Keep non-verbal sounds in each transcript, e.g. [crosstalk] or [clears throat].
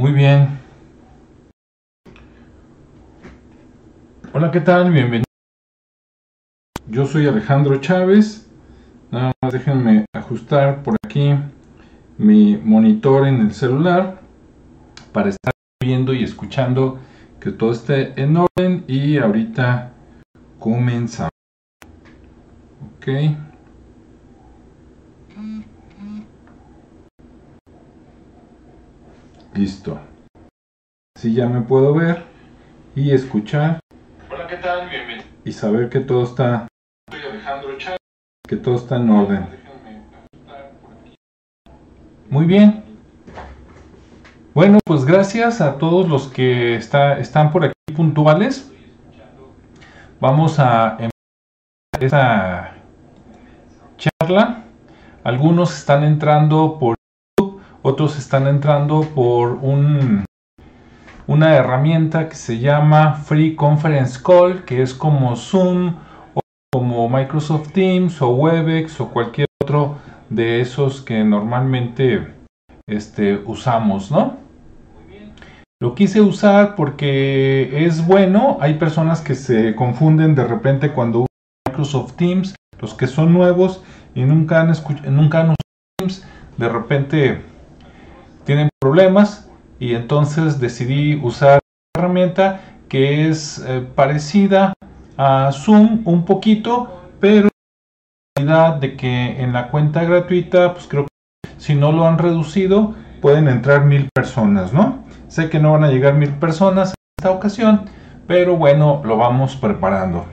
Muy bien. Hola, ¿qué tal? Bienvenido. Yo soy Alejandro Chávez. Nada más déjenme ajustar por aquí mi monitor en el celular para estar viendo y escuchando que todo esté en orden y ahorita comenzamos. Ok. Listo. Así ya me puedo ver y escuchar. Hola, ¿qué tal? Bienvenido. Y saber que todo está Soy Alejandro Chávez. que todo está en orden. Muy bien. Bueno, pues gracias a todos los que está, están por aquí puntuales. Vamos a empezar esta charla. Algunos están entrando por otros están entrando por un, una herramienta que se llama Free Conference Call, que es como Zoom o como Microsoft Teams o Webex o cualquier otro de esos que normalmente este, usamos, ¿no? Lo quise usar porque es bueno. Hay personas que se confunden de repente cuando usan Microsoft Teams, los que son nuevos y nunca han, nunca han usado Teams, de repente tienen problemas y entonces decidí usar una herramienta que es eh, parecida a Zoom un poquito, pero la de que en la cuenta gratuita, pues creo que si no lo han reducido, pueden entrar mil personas, ¿no? Sé que no van a llegar mil personas en esta ocasión, pero bueno, lo vamos preparando.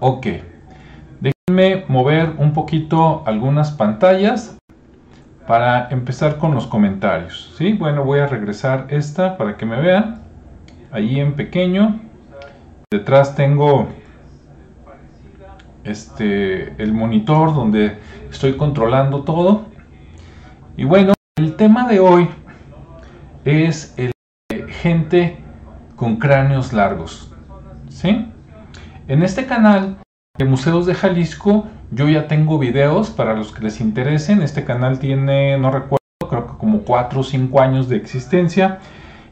Ok, déjenme mover un poquito algunas pantallas para empezar con los comentarios. ¿sí? Bueno, voy a regresar esta para que me vean. Ahí en pequeño. Detrás tengo este el monitor donde estoy controlando todo. Y bueno, el tema de hoy es el de gente con cráneos largos. ¿Sí? En este canal de Museos de Jalisco yo ya tengo videos para los que les interesen. Este canal tiene, no recuerdo, creo que como 4 o 5 años de existencia.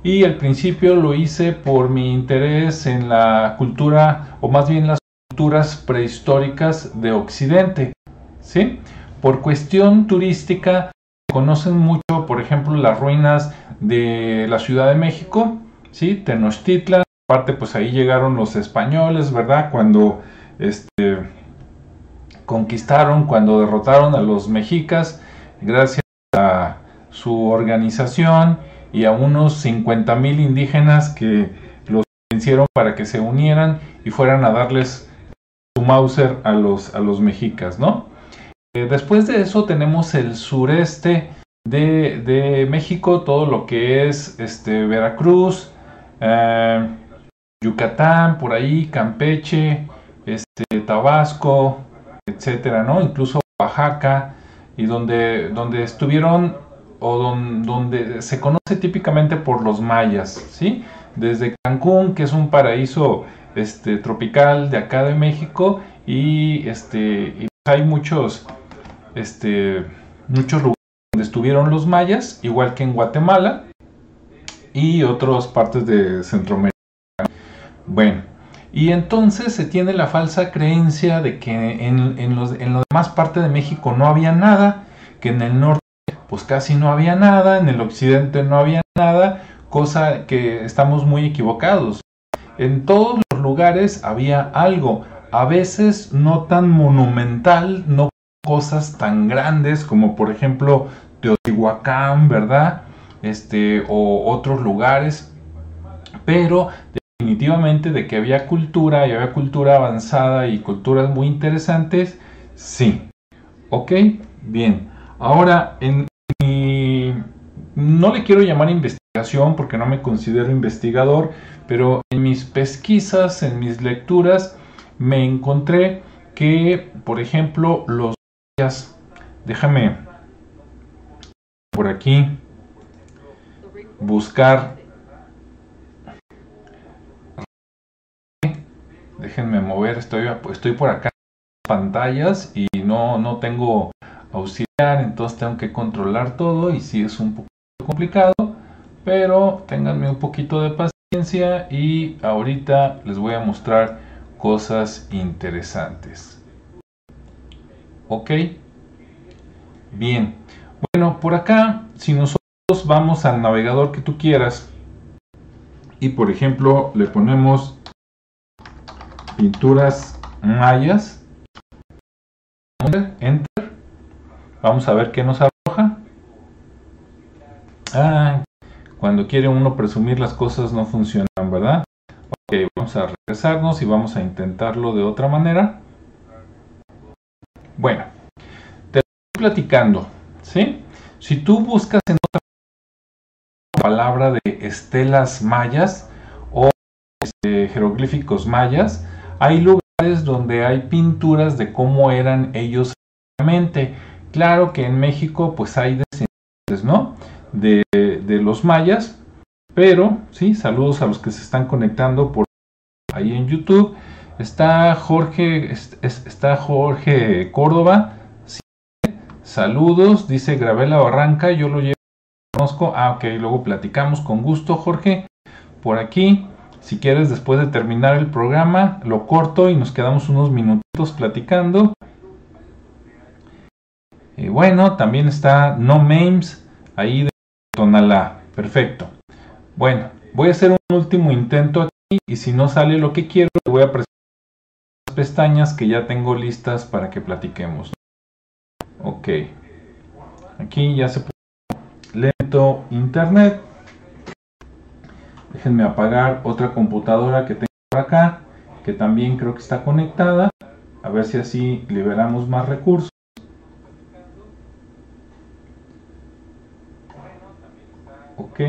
Y al principio lo hice por mi interés en la cultura, o más bien las culturas prehistóricas de Occidente. ¿Sí? Por cuestión turística, conocen mucho, por ejemplo, las ruinas de la Ciudad de México, ¿sí? Tenochtitlan, aparte pues ahí llegaron los españoles, ¿verdad? Cuando este, conquistaron, cuando derrotaron a los mexicas, gracias a su organización y a unos 50 mil indígenas que los vencieron para que se unieran y fueran a darles su Mauser a los, a los mexicas, ¿no? Eh, después de eso tenemos el sureste de, de México, todo lo que es este, Veracruz, eh, Yucatán, por ahí, Campeche, este, Tabasco, etcétera, ¿no? Incluso Oaxaca, y donde, donde estuvieron o don- donde se conoce típicamente por los mayas, ¿sí? Desde Cancún, que es un paraíso este, tropical de acá de México, y, este, hay muchos, este, muchos lugares donde estuvieron los mayas, igual que en Guatemala y otras partes de Centroamérica. Bueno, y entonces se tiene la falsa creencia de que en, en los, en la demás parte de México no había nada, que en el norte pues casi no había nada, en el occidente no había nada, cosa que estamos muy equivocados. En todos los lugares había algo, a veces no tan monumental, no cosas tan grandes como por ejemplo Teotihuacán, ¿verdad? Este, o otros lugares, pero definitivamente de que había cultura y había cultura avanzada y culturas muy interesantes, sí. ¿Ok? Bien. Ahora, en mi... No le quiero llamar investigación porque no me considero investigador, pero en mis pesquisas, en mis lecturas, me encontré que, por ejemplo, los déjame por aquí buscar déjenme mover estoy, por acá en pantallas y no, no tengo auxiliar entonces tengo que controlar todo y si es un poco complicado pero ténganme un poquito de paciencia y ahorita les voy a mostrar cosas interesantes. ¿Ok? Bien. Bueno, por acá, si nosotros vamos al navegador que tú quieras y por ejemplo le ponemos pinturas mayas, enter, vamos a ver qué nos arroja. Ah, cuando quiere uno presumir las cosas no funcionan, ¿verdad? Ok, vamos a regresarnos y vamos a intentarlo de otra manera. Bueno, te estoy platicando, ¿sí? Si tú buscas en otra palabra de estelas mayas o este, jeroglíficos mayas, hay lugares donde hay pinturas de cómo eran ellos realmente. Claro que en México pues hay descendientes, ¿no? De, los mayas, pero sí, saludos a los que se están conectando por ahí en YouTube. Está Jorge, está Jorge Córdoba. saludos, dice Gravela Barranca, yo lo llevo, conozco. Ah, ok, luego platicamos con gusto, Jorge. Por aquí, si quieres, después de terminar el programa, lo corto y nos quedamos unos minutitos platicando. Y bueno, también está No Memes, ahí de Tonalá. Perfecto. Bueno, voy a hacer un último intento aquí y si no sale lo que quiero, voy a presentar las pestañas que ya tengo listas para que platiquemos. Ok. Aquí ya se puso lento internet. Déjenme apagar otra computadora que tengo por acá, que también creo que está conectada. A ver si así liberamos más recursos. Ok.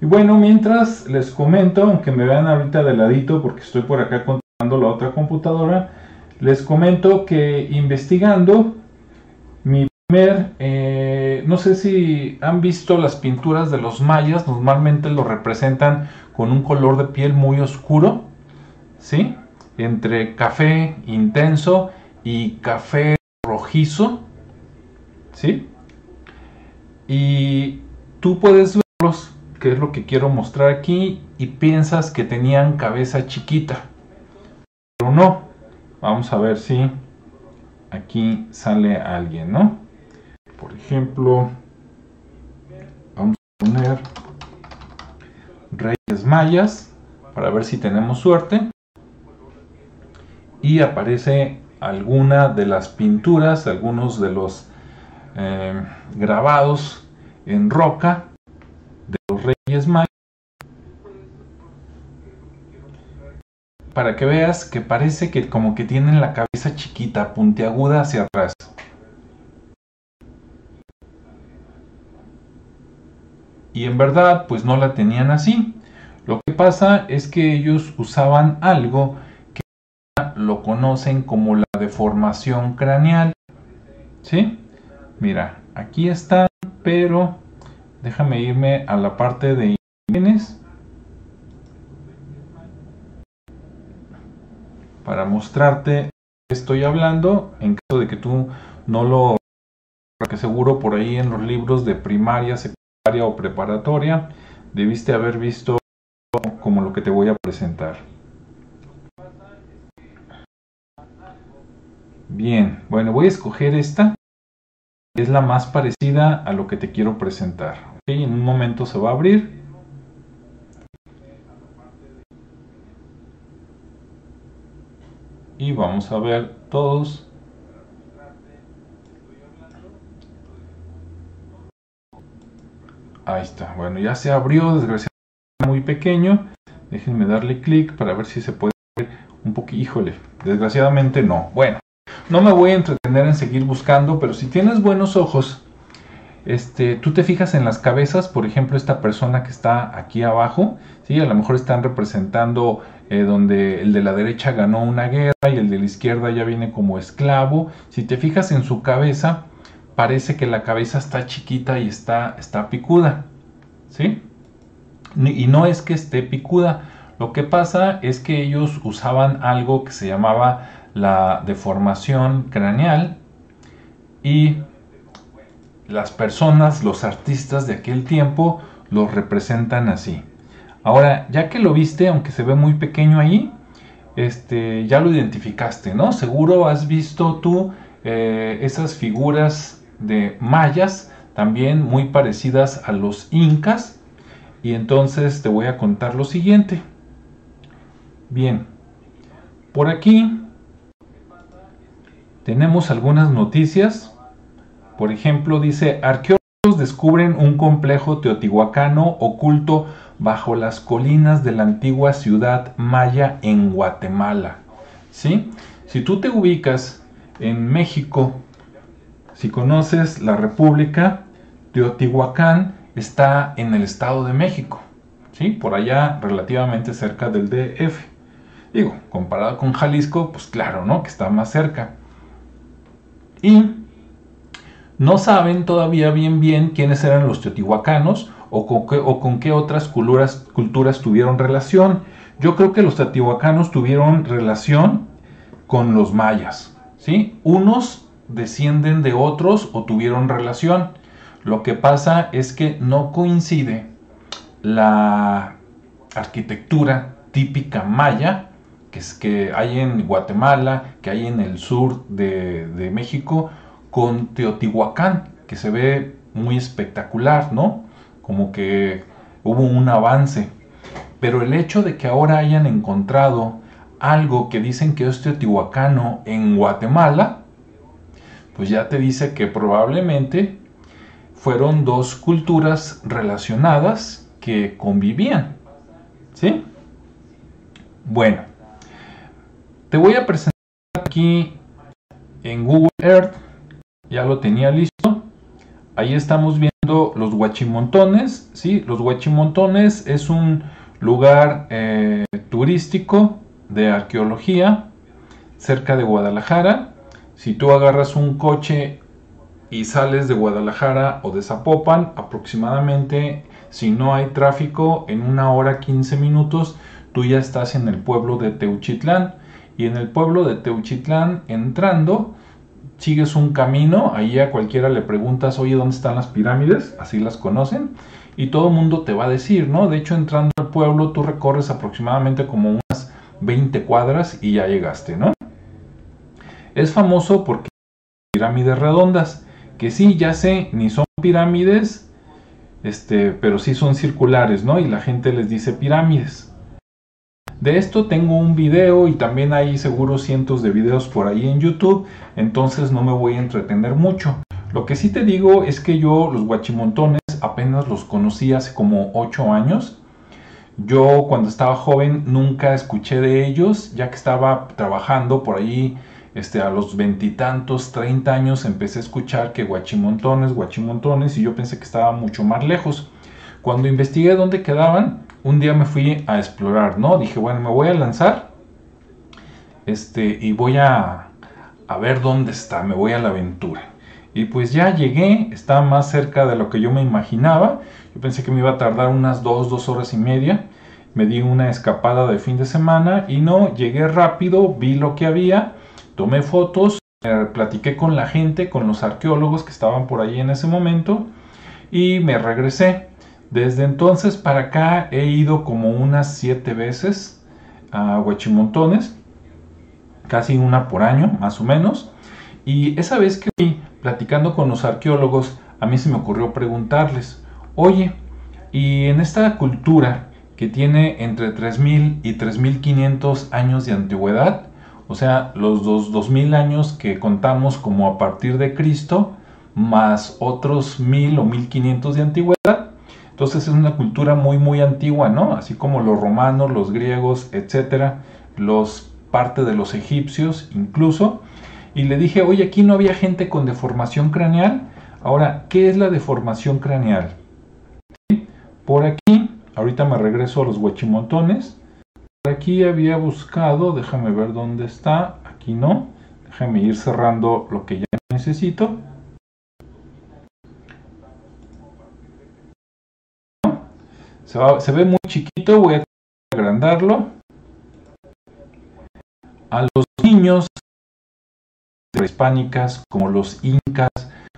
Y bueno, mientras les comento, aunque me vean ahorita de ladito porque estoy por acá controlando la otra computadora, les comento que investigando eh, no sé si han visto las pinturas de los mayas, normalmente lo representan con un color de piel muy oscuro, ¿sí? Entre café intenso y café rojizo, ¿sí? Y tú puedes verlos que es lo que quiero mostrar aquí, y piensas que tenían cabeza chiquita. Pero no. Vamos a ver si aquí sale alguien, ¿no? Por ejemplo, vamos a poner Reyes Mayas para ver si tenemos suerte. Y aparece alguna de las pinturas, algunos de los eh, grabados en roca de los Reyes Mayas para que veas que parece que como que tienen la cabeza chiquita, puntiaguda hacia atrás. Y en verdad, pues no la tenían así. Lo que pasa es que ellos usaban algo que lo conocen como la deformación craneal. ¿Sí? Mira, aquí están, pero Déjame irme a la parte de imágenes para mostrarte que estoy hablando en caso de que tú no lo porque seguro por ahí en los libros de primaria, secundaria o preparatoria debiste haber visto como lo que te voy a presentar. Bien, bueno, voy a escoger esta. Es la más parecida a lo que te quiero presentar en un momento se va a abrir. Y vamos a ver todos. Ahí está. Bueno, ya se abrió, desgraciadamente muy pequeño. Déjenme darle clic para ver si se puede ver un poquito. Híjole, desgraciadamente no. Bueno, no me voy a entretener en seguir buscando, pero si tienes buenos ojos, este, tú te fijas en las cabezas, por ejemplo, esta persona que está aquí abajo, ¿sí? a lo mejor están representando eh, donde el de la derecha ganó una guerra y el de la izquierda ya viene como esclavo. Si te fijas en su cabeza, parece que la cabeza está chiquita y está, está picuda. ¿sí? Y no es que esté picuda, lo que pasa es que ellos usaban algo que se llamaba la deformación craneal y las personas, los artistas de aquel tiempo, los representan así. Ahora, ya que lo viste, aunque se ve muy pequeño ahí, este, ya lo identificaste, ¿no? Seguro has visto tú eh, esas figuras de mayas, también muy parecidas a los incas. Y entonces te voy a contar lo siguiente. Bien, por aquí tenemos algunas noticias. Por ejemplo, dice, arqueólogos descubren un complejo teotihuacano oculto bajo las colinas de la antigua ciudad maya en Guatemala. ¿Sí? Si tú te ubicas en México, si conoces la República, Teotihuacán está en el Estado de México, ¿sí? Por allá relativamente cerca del DF. Digo, comparado con Jalisco, pues claro, ¿no? Que está más cerca. Y no saben todavía bien bien quiénes eran los teotihuacanos o con qué, o con qué otras culturas, culturas tuvieron relación. Yo creo que los teotihuacanos tuvieron relación con los mayas, ¿sí? Unos descienden de otros o tuvieron relación. Lo que pasa es que no coincide la arquitectura típica maya que, es que hay en Guatemala, que hay en el sur de, de México, con Teotihuacán, que se ve muy espectacular, ¿no? Como que hubo un avance. Pero el hecho de que ahora hayan encontrado algo que dicen que es teotihuacano en Guatemala, pues ya te dice que probablemente fueron dos culturas relacionadas que convivían. ¿Sí? Bueno, te voy a presentar aquí en Google Earth, ya lo tenía listo. Ahí estamos viendo los Huachimontones, ¿sí? Los Huachimontones es un lugar eh, turístico de arqueología cerca de Guadalajara. Si tú agarras un coche y sales de Guadalajara o de Zapopan, aproximadamente, si no hay tráfico, en una hora 15 minutos, tú ya estás en el pueblo de Teuchitlán. Y en el pueblo de Teuchitlán, entrando, sigues un camino, ahí a cualquiera le preguntas, oye, ¿dónde están las pirámides? Así las conocen. Y todo el mundo te va a decir, ¿no? De hecho, entrando al pueblo, tú recorres aproximadamente como unas 20 cuadras y ya llegaste, ¿no? Es famoso porque pirámides redondas, que sí, ya sé, ni son pirámides, este, pero sí son circulares, ¿no? Y la gente les dice pirámides. De esto tengo un video y también hay seguro cientos de videos por ahí en YouTube, entonces no me voy a entretener mucho. Lo que sí te digo es que yo los guachimontones apenas los conocí hace como 8 años. Yo cuando estaba joven nunca escuché de ellos, ya que estaba trabajando por ahí este, a los veintitantos, 30 años, empecé a escuchar que guachimontones, guachimontones, y yo pensé que estaba mucho más lejos. Cuando investigué dónde quedaban, un día me fui a explorar, ¿no? Dije, bueno, me voy a lanzar este, y voy a, a ver dónde está, me voy a la aventura. Y pues ya llegué, está más cerca de lo que yo me imaginaba. Yo pensé que me iba a tardar unas dos, dos horas y media. Me di una escapada de fin de semana y no, llegué rápido, vi lo que había, tomé fotos, platiqué con la gente, con los arqueólogos que estaban por ahí en ese momento y me regresé. Desde entonces para acá he ido como unas siete veces a Huachimontones, casi una por año más o menos. Y esa vez que fui platicando con los arqueólogos, a mí se me ocurrió preguntarles, oye, y en esta cultura que tiene entre 3.000 y 3.500 años de antigüedad, o sea, los dos, 2.000 años que contamos como a partir de Cristo, más otros 1.000 o 1.500 de antigüedad, entonces es una cultura muy muy antigua, ¿no? Así como los romanos, los griegos, etcétera, los parte de los egipcios incluso. Y le dije, oye, aquí no había gente con deformación craneal. Ahora, ¿qué es la deformación craneal? Por aquí, ahorita me regreso a los huachimontones. Aquí había buscado, déjame ver dónde está. Aquí no. Déjame ir cerrando lo que ya necesito. Se, ve muy chiquito, voy a agrandarlo. A los niños prehispánicas, como los incas,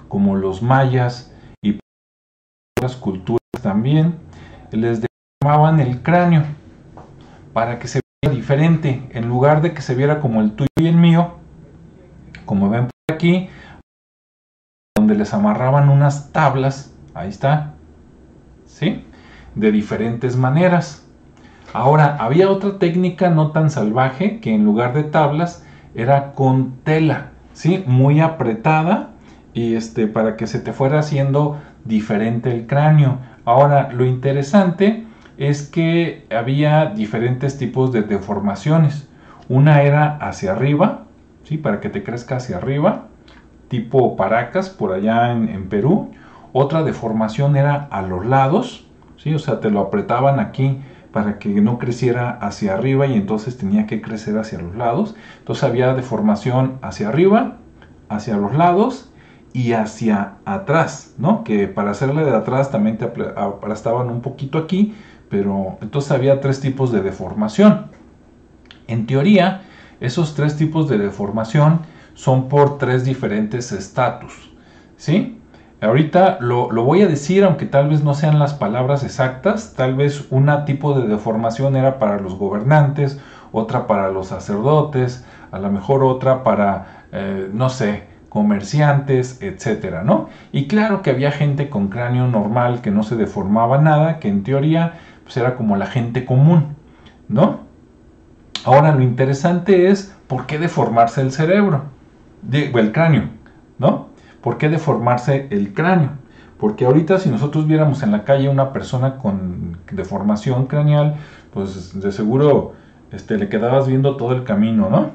como los mayas y otras culturas también, les deformaban el cráneo para que se viera diferente. En lugar de que se viera como el tuyo y el mío, como ven por aquí, donde les amarraban unas tablas, ahí está, ¿sí? De diferentes maneras. Ahora, había otra técnica no tan salvaje que en lugar de tablas era con tela, ¿sí? Muy apretada y este, para que se te fuera haciendo diferente el cráneo. Ahora, lo interesante es que había diferentes tipos de deformaciones. Una era hacia arriba, ¿sí? Para que te crezca hacia arriba, tipo Paracas, por allá en, Perú. Otra deformación era a los lados, ¿sí? O sea, te lo apretaban aquí para que no creciera hacia arriba y entonces tenía que crecer hacia los lados. Entonces había deformación hacia arriba, hacia los lados y hacia atrás, ¿no? Que para hacerle de atrás también te aplastaban un poquito aquí, pero entonces había tres tipos de deformación. En teoría, esos tres tipos de deformación son por tres diferentes estatus, ¿sí? Ahorita lo, lo, voy a decir, aunque tal vez no sean las palabras exactas, tal vez una tipo de deformación era para los gobernantes, otra para los sacerdotes, a lo mejor otra para, eh, no sé, comerciantes, etcétera, ¿no? Y claro que había gente con cráneo normal que no se deformaba nada, que en teoría pues era como la gente común, ¿no? Ahora lo interesante es por qué deformarse el cerebro, o el cráneo, ¿no? ¿Por qué deformarse el cráneo? Porque ahorita si nosotros viéramos en la calle una persona con deformación craneal, pues de seguro este, le quedabas viendo todo el camino, ¿no?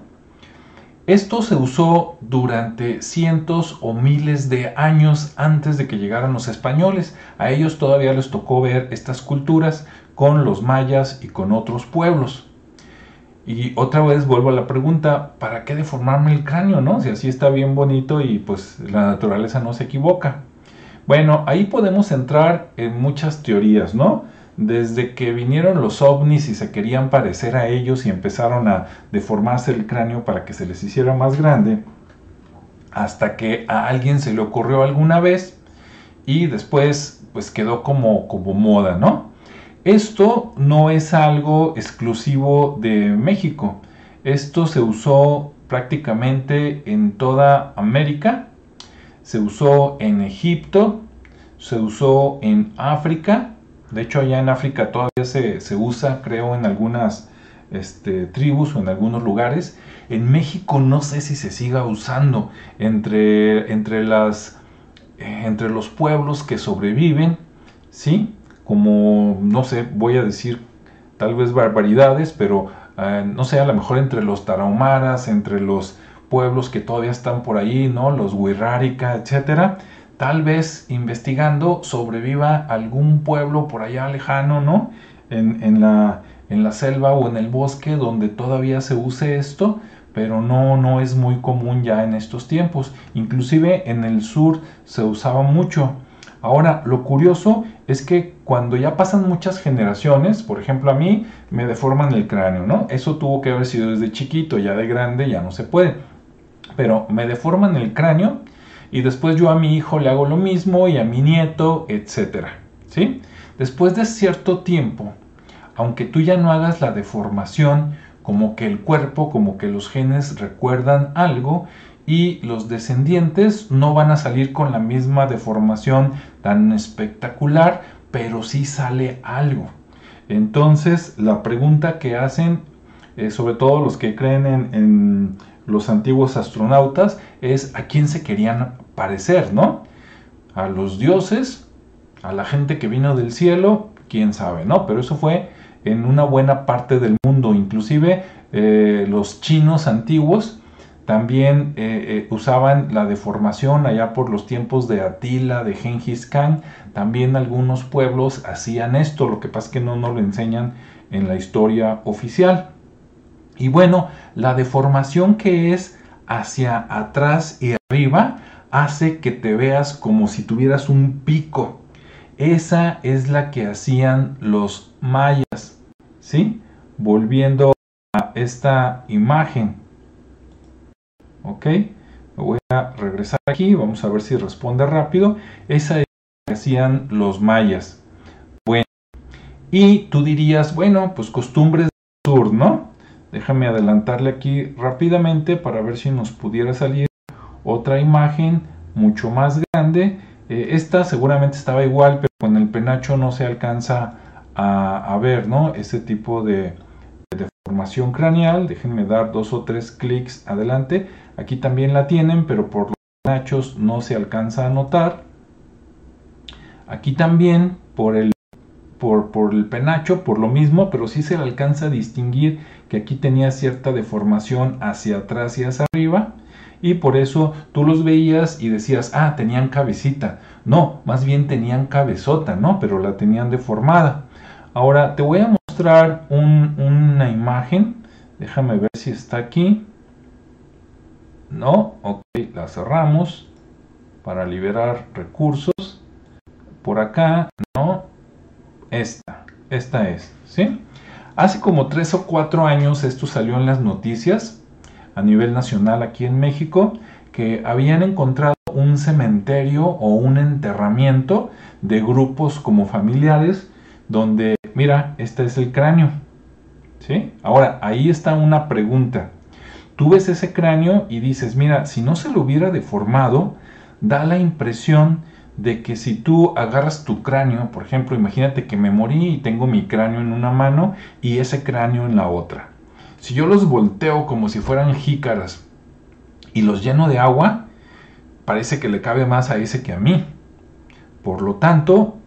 Esto se usó durante cientos o miles de años antes de que llegaran los españoles. A ellos todavía les tocó ver estas culturas con los mayas y con otros pueblos. Y otra vez vuelvo a la pregunta, ¿para qué deformarme el cráneo, no? Si así está bien bonito y pues la naturaleza no se equivoca. Bueno, ahí podemos entrar en muchas teorías, ¿no? Desde que vinieron los ovnis y se querían parecer a ellos y empezaron a deformarse el cráneo para que se les hiciera más grande, hasta que a alguien se le ocurrió alguna vez y después pues quedó como, como moda, ¿no? Esto no es algo exclusivo de México. Esto se usó prácticamente en toda América. Se usó en Egipto, se usó en África. De hecho, allá en África todavía se, usa, creo, en algunas este, tribus o en algunos lugares. En México no sé si se siga usando entre, entre, las, entre los pueblos que sobreviven, ¿sí? como, no sé, voy a decir tal vez barbaridades, pero eh, no sé, a lo mejor entre los tarahumaras, entre los pueblos que todavía están por ahí, ¿no? Los Wirrárica, etcétera. Tal vez investigando sobreviva algún pueblo por allá lejano, ¿no? En, la, la selva o en el bosque donde todavía se use esto, pero no, no es muy común ya en estos tiempos. Inclusive en el sur se usaba mucho. Ahora, lo curioso es que cuando ya pasan muchas generaciones, por ejemplo a mí me deforman el cráneo, ¿no? Eso tuvo que haber sido desde chiquito, ya de grande ya no se puede. Pero me deforman el cráneo y después yo a mi hijo le hago lo mismo y a mi nieto, etcétera, ¿sí? Después de cierto tiempo, aunque tú ya no hagas la deformación, como que el cuerpo, como que los genes recuerdan algo y los descendientes no van a salir con la misma deformación tan espectacular, pero sí sale algo. Entonces, la pregunta que hacen, eh, sobre todo los que creen en, los antiguos astronautas, es a quién se querían parecer, ¿no? A los dioses, a la gente que vino del cielo, quién sabe, ¿no? Pero eso fue en una buena parte del mundo, inclusive eh, los chinos antiguos también eh, eh, usaban la deformación allá por los tiempos de Atila, de Genghis Khan. También algunos pueblos hacían esto, lo que pasa es que no nos lo enseñan en la historia oficial. Y bueno, la deformación que es hacia atrás y arriba hace que te veas como si tuvieras un pico. Esa es la que hacían los mayas. ¿Sí? Volviendo a esta imagen. ¿ok? voy a regresar aquí, vamos a ver si responde rápido. Esa es la que hacían los mayas. Bueno, Y tú dirías, bueno, pues costumbres del sur, ¿no? Déjame adelantarle aquí rápidamente para ver si nos pudiera salir otra imagen mucho más grande. Eh, esta seguramente estaba igual, pero con el penacho no se alcanza a, ver, ¿no? Ese tipo de, de deformación craneal. Déjenme dar dos o tres clics adelante. Aquí también la tienen, pero por los penachos no se alcanza a notar. Aquí también por el, por, por el penacho, por lo mismo, pero sí se alcanza a distinguir que aquí tenía cierta deformación hacia atrás y hacia arriba y por eso tú los veías y decías, ah, tenían cabecita. No, más bien tenían cabezota, ¿no? Pero la tenían deformada. Ahora te voy a mostrar una imagen. Déjame ver si está aquí. No, ok, la cerramos para liberar recursos. Por acá, no, esta, esta es, ¿sí? Hace como tres o cuatro años esto salió en las noticias a nivel nacional aquí en México que habían encontrado un cementerio o un enterramiento de grupos como familiares donde, mira, este es el cráneo. ¿Sí? Ahora, ahí está una pregunta. Tú ves ese cráneo y dices, mira, si no se lo hubiera deformado, da la impresión de que si tú agarras tu cráneo, por ejemplo, imagínate que me morí y tengo mi cráneo en una mano y ese cráneo en la otra. Si yo los volteo como si fueran jícaras y los lleno de agua, parece que le cabe más a ese que a mí. Por lo tanto,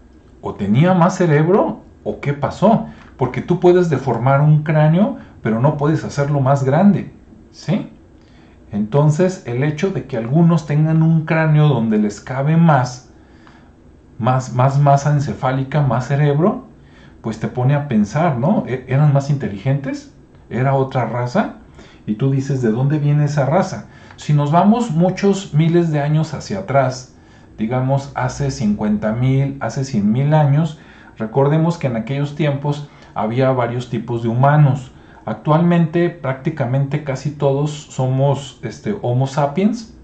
o tenía más cerebro o qué pasó. Porque tú puedes deformar un cráneo, pero no puedes hacerlo más grande. ¿Sí? Entonces, el hecho de que algunos tengan un cráneo donde les cabe más, más, más masa encefálica, más cerebro, pues te pone a pensar, ¿no? ¿E-, ¿Eran más inteligentes? Era otra raza. Y tú dices, ¿de dónde viene esa raza? Si nos vamos muchos miles de años hacia atrás, digamos hace 50 mil, hace 100 mil años, recordemos que en aquellos tiempos había varios tipos de humanos. Actualmente prácticamente casi todos somos este, Homo sapiens.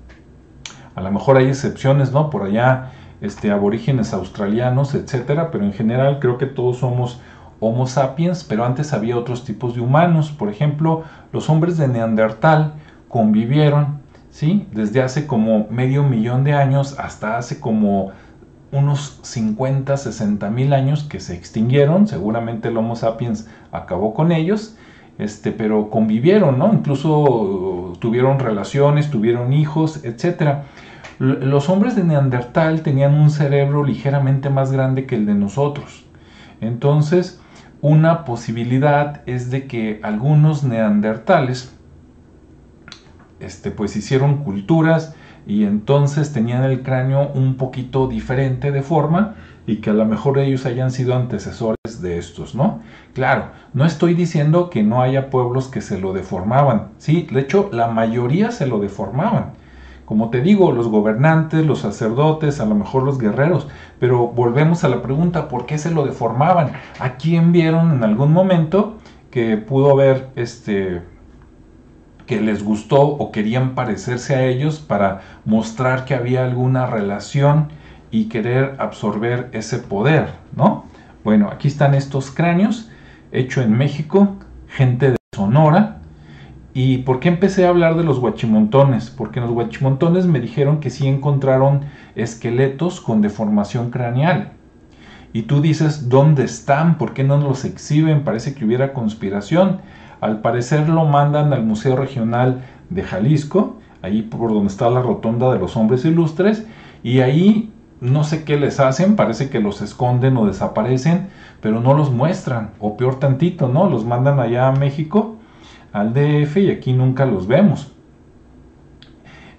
A lo mejor hay excepciones, ¿no? Por allá este, aborígenes australianos, etcétera, pero en general creo que todos somos Homo sapiens, pero antes había otros tipos de humanos. Por ejemplo, los hombres de Neandertal convivieron, ¿sí? Desde hace como medio millón de años hasta hace como unos 50, 60 mil años que se extinguieron. Seguramente el Homo sapiens acabó con ellos, este, pero convivieron, ¿no? Incluso uh, tuvieron relaciones, tuvieron hijos, etc. Los hombres de Neandertal tenían un cerebro ligeramente más grande que el de nosotros. Entonces, una posibilidad es de que algunos neandertales este, pues hicieron culturas y entonces tenían el cráneo un poquito diferente de forma y que a lo mejor ellos hayan sido antecesores de estos, ¿no? Claro, no estoy diciendo que no haya pueblos que se lo deformaban, sí, de hecho la mayoría se lo deformaban, como te digo, los gobernantes, los sacerdotes, a lo mejor los guerreros, pero volvemos a la pregunta, ¿por qué se lo deformaban? ¿A quién vieron en algún momento que pudo ver este que les gustó o querían parecerse a ellos para mostrar que había alguna relación y querer absorber ese poder, ¿no? Bueno, aquí están estos cráneos, hecho en México, gente de Sonora, ¿Y por qué empecé a hablar de los guachimontones? Porque en los guachimontones me dijeron que sí encontraron esqueletos con deformación craneal. Y tú dices, ¿dónde están? ¿Por qué no los exhiben? Parece que hubiera conspiración. Al parecer lo mandan al Museo Regional de Jalisco, ahí por donde está la rotonda de los hombres ilustres, y ahí no sé qué les hacen, parece que los esconden o desaparecen, pero no los muestran, o peor tantito, ¿no? Los mandan allá a México al DF y aquí nunca los vemos.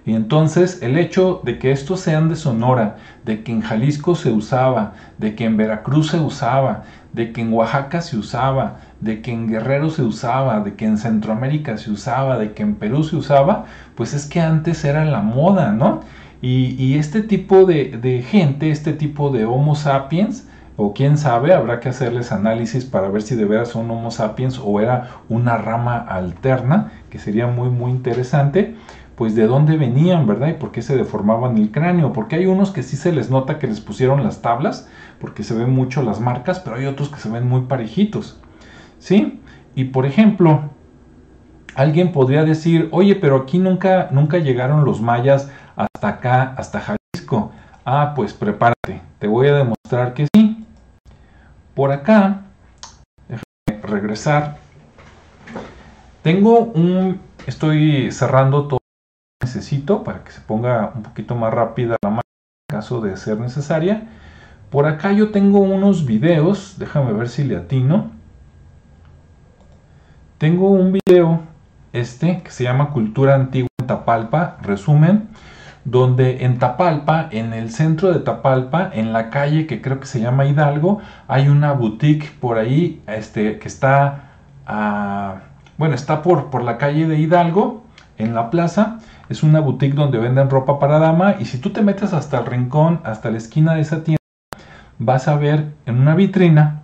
Y entonces el hecho de que estos sean de Sonora, de que en Jalisco se usaba, de que en Veracruz se usaba, de que en Oaxaca se usaba, de que en Guerrero se usaba, de que en Centroamérica se usaba, de que en Perú se usaba, pues es que antes era la moda, ¿no? Y, este tipo de, de gente, este tipo de Homo sapiens, o quién sabe, habrá que hacerles análisis para ver si de veras son Homo sapiens o era una rama alterna, que sería muy muy interesante, pues de dónde venían, ¿verdad? Y por qué se deformaban el cráneo, porque hay unos que sí se les nota que les pusieron las tablas, porque se ven mucho las marcas, pero hay otros que se ven muy parejitos, ¿sí? Y por ejemplo, alguien podría decir, oye, pero aquí nunca, nunca llegaron los mayas hasta acá, hasta. Ah, pues prepárate, te voy a demostrar que sí. Por acá, déjame regresar. Tengo un, estoy cerrando todo lo que necesito para que se ponga un poquito más rápida la máquina en caso de ser necesaria. Por acá yo tengo unos videos, déjame ver si le atino. Tengo un video, este, que se llama Cultura Antigua en Tapalpa, resumen donde en Tapalpa, en el centro de Tapalpa, en la calle que creo que se llama Hidalgo, hay una boutique por ahí este, que está, ah, bueno, está por, por la calle de Hidalgo, en la plaza. Es una boutique donde venden ropa para dama y si tú te metes hasta el rincón, hasta la esquina de esa tienda, vas a ver en una vitrina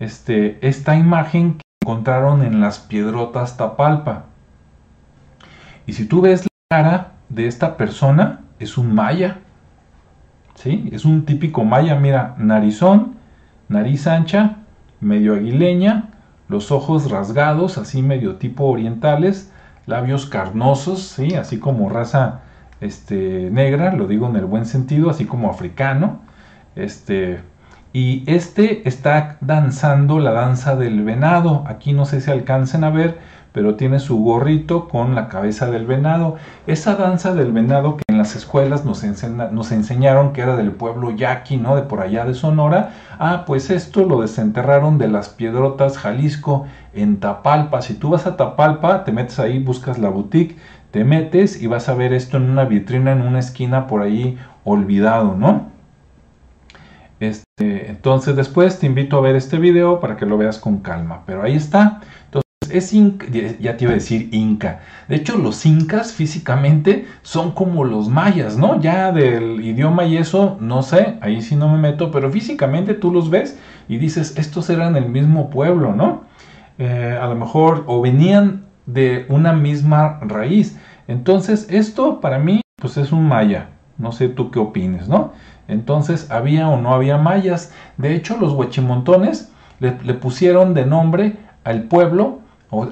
este, esta imagen que encontraron en las piedrotas Tapalpa. Y si tú ves la cara de esta persona es un maya. ¿Sí? Es un típico maya, mira, narizón, nariz ancha, medio aguileña, los ojos rasgados, así medio tipo orientales, labios carnosos, ¿sí? Así como raza este, negra, lo digo en el buen sentido, así como africano. Este, y este está danzando la danza del venado. Aquí no sé si alcancen a ver, pero tiene su gorrito con la cabeza del venado. Esa danza del venado que en las escuelas nos, enseñaron que era del pueblo yaqui, ¿no? De por allá de Sonora. Ah, pues esto lo desenterraron de las piedrotas Jalisco en Tapalpa. Si tú vas a Tapalpa, te metes ahí, buscas la boutique, te metes y vas a ver esto en una vitrina, en una esquina por ahí olvidado, ¿no? Este, entonces después te invito a ver este video para que lo veas con calma. Pero ahí está es inca, ya te iba a decir inca. De hecho, los incas físicamente son como los mayas, ¿no? Ya del idioma y eso, no sé, ahí sí no me meto, pero físicamente tú los ves y dices, estos eran el mismo pueblo, ¿no? Eh, a lo mejor, o venían de una misma raíz. Entonces, esto para mí, pues es un maya. No sé tú qué opines, ¿no? Entonces, había o no había mayas. De hecho, los huachimontones le, le pusieron de nombre al pueblo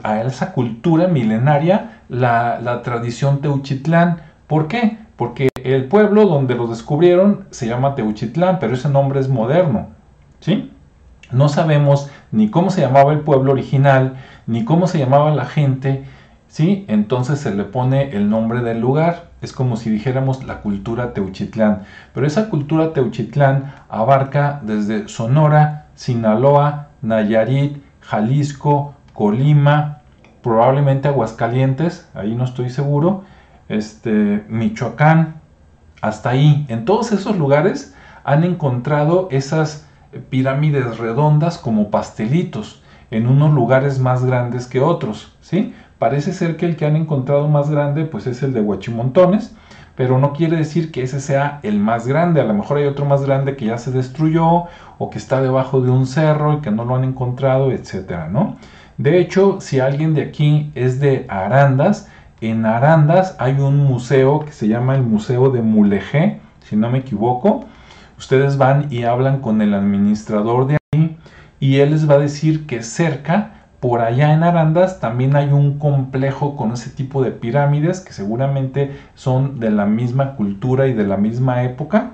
a esa cultura milenaria la, tradición Teuchitlán. ¿Por qué? Porque el pueblo donde los descubrieron se llama Teuchitlán, pero ese nombre es moderno. ¿Sí? No sabemos ni cómo se llamaba el pueblo original, ni cómo se llamaba la gente, ¿sí? Entonces se le pone el nombre del lugar. Es como si dijéramos la cultura Teuchitlán. Pero esa cultura Teuchitlán abarca desde Sonora, Sinaloa, Nayarit, Jalisco, Colima, probablemente Aguascalientes, ahí no estoy seguro, este, Michoacán, hasta ahí. En todos esos lugares han encontrado esas pirámides redondas como pastelitos, en unos lugares más grandes que otros, ¿sí? Parece ser que el que han encontrado más grande pues es el de Huachimontones, pero no quiere decir que ese sea el más grande, a lo mejor hay otro más grande que ya se destruyó o que está debajo de un cerro y que no lo han encontrado, etcétera, ¿no? De hecho, si alguien de aquí es de Arandas, en Arandas hay un museo que se llama el Museo de Mulegé, si no me equivoco. Ustedes van y hablan con el administrador de ahí y él les va a decir que cerca, por allá en Arandas, también hay un complejo con ese tipo de pirámides que seguramente son de la misma cultura y de la misma época.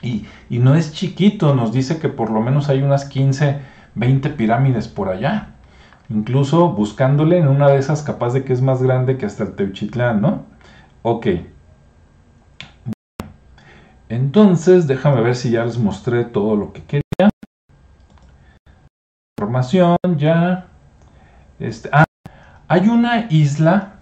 Y, y no es chiquito, nos dice que por lo menos hay unas 15, 20 pirámides por allá. Incluso buscándole en una de esas capaz de que es más grande que hasta el Teuchitlán, ¿no? Ok. Entonces, déjame ver si ya les mostré todo lo que quería. Información ya. Este, ah, hay una isla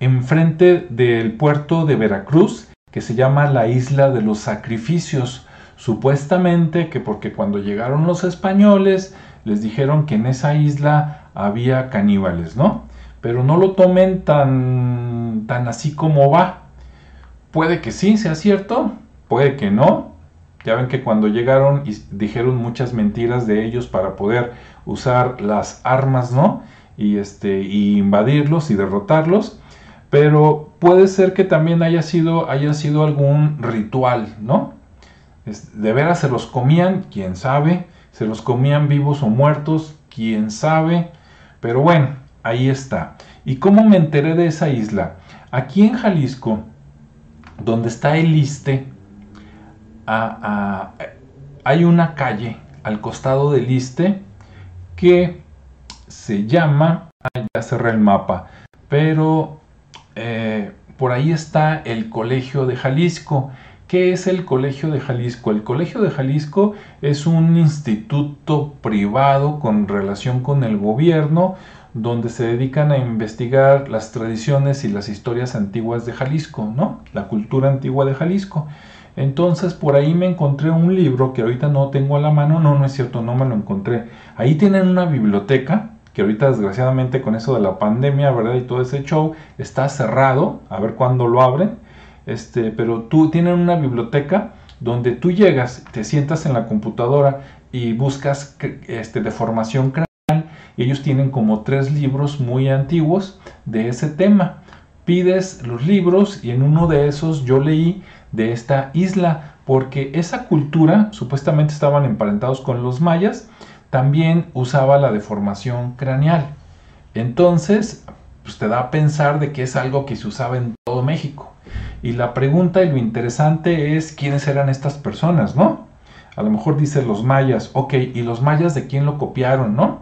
enfrente del puerto de Veracruz que se llama la isla de los sacrificios. Supuestamente que porque cuando llegaron los españoles les dijeron que en esa isla había caníbales, ¿no? Pero no lo tomen tan, tan así como va. Puede que sí sea cierto, puede que no. Ya ven que cuando llegaron dijeron muchas mentiras de ellos para poder usar las armas, ¿no? Y este y invadirlos y derrotarlos, pero puede ser que también haya sido haya sido algún ritual, ¿no? De veras se los comían, quién sabe, se los comían vivos o muertos, quién sabe, pero bueno, ahí está. ¿Y cómo me enteré de esa isla? Aquí en Jalisco, donde está el Iste, hay una calle al costado del Iste que se llama, ya cerré el mapa, pero eh, por ahí está el Colegio de Jalisco. ¿Qué es el Colegio de Jalisco? El Colegio de Jalisco es un instituto privado con relación con el gobierno donde se dedican a investigar las tradiciones y las historias antiguas de Jalisco, ¿no? La cultura antigua de Jalisco. Entonces por ahí me encontré un libro que ahorita no tengo a la mano, no, no es cierto, no me lo encontré. Ahí tienen una biblioteca que ahorita desgraciadamente con eso de la pandemia, ¿verdad? Y todo ese show está cerrado, a ver cuándo lo abren. Este, pero tú tienen una biblioteca donde tú llegas, te sientas en la computadora y buscas este, craneal ellos tienen como tres libros muy antiguos de ese tema. Pides los libros y en uno de esos yo leí de esta isla, porque esa cultura, supuestamente estaban emparentados con los mayas, también usaba la deformación craneal. Entonces, pues te da a pensar de que es algo que se usaba en todo México. Y la pregunta y lo interesante es quiénes eran estas personas, ¿no? A lo mejor dice los mayas, ok, ¿y los mayas de quién lo copiaron, no?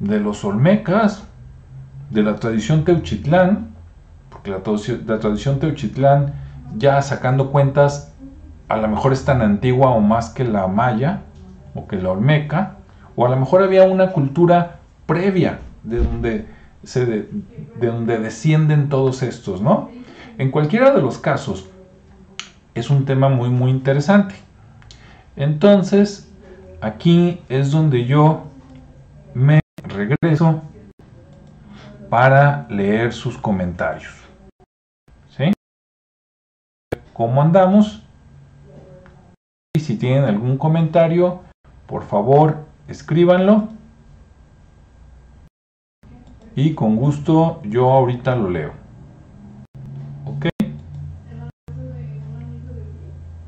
De los olmecas, de la tradición teuchitlán, porque la, la tradición teuchitlán ya sacando cuentas, a lo mejor es tan antigua o más que la maya o que la olmeca, o a lo mejor había una cultura previa de donde, se de, donde descienden todos estos, ¿no? En cualquiera de los casos, es un tema muy, muy interesante. Entonces, aquí es donde yo me regreso para leer sus comentarios. cómo andamos. Y si tienen algún comentario, por favor, escríbanlo. Y con gusto yo ahorita lo leo. ¿Ok?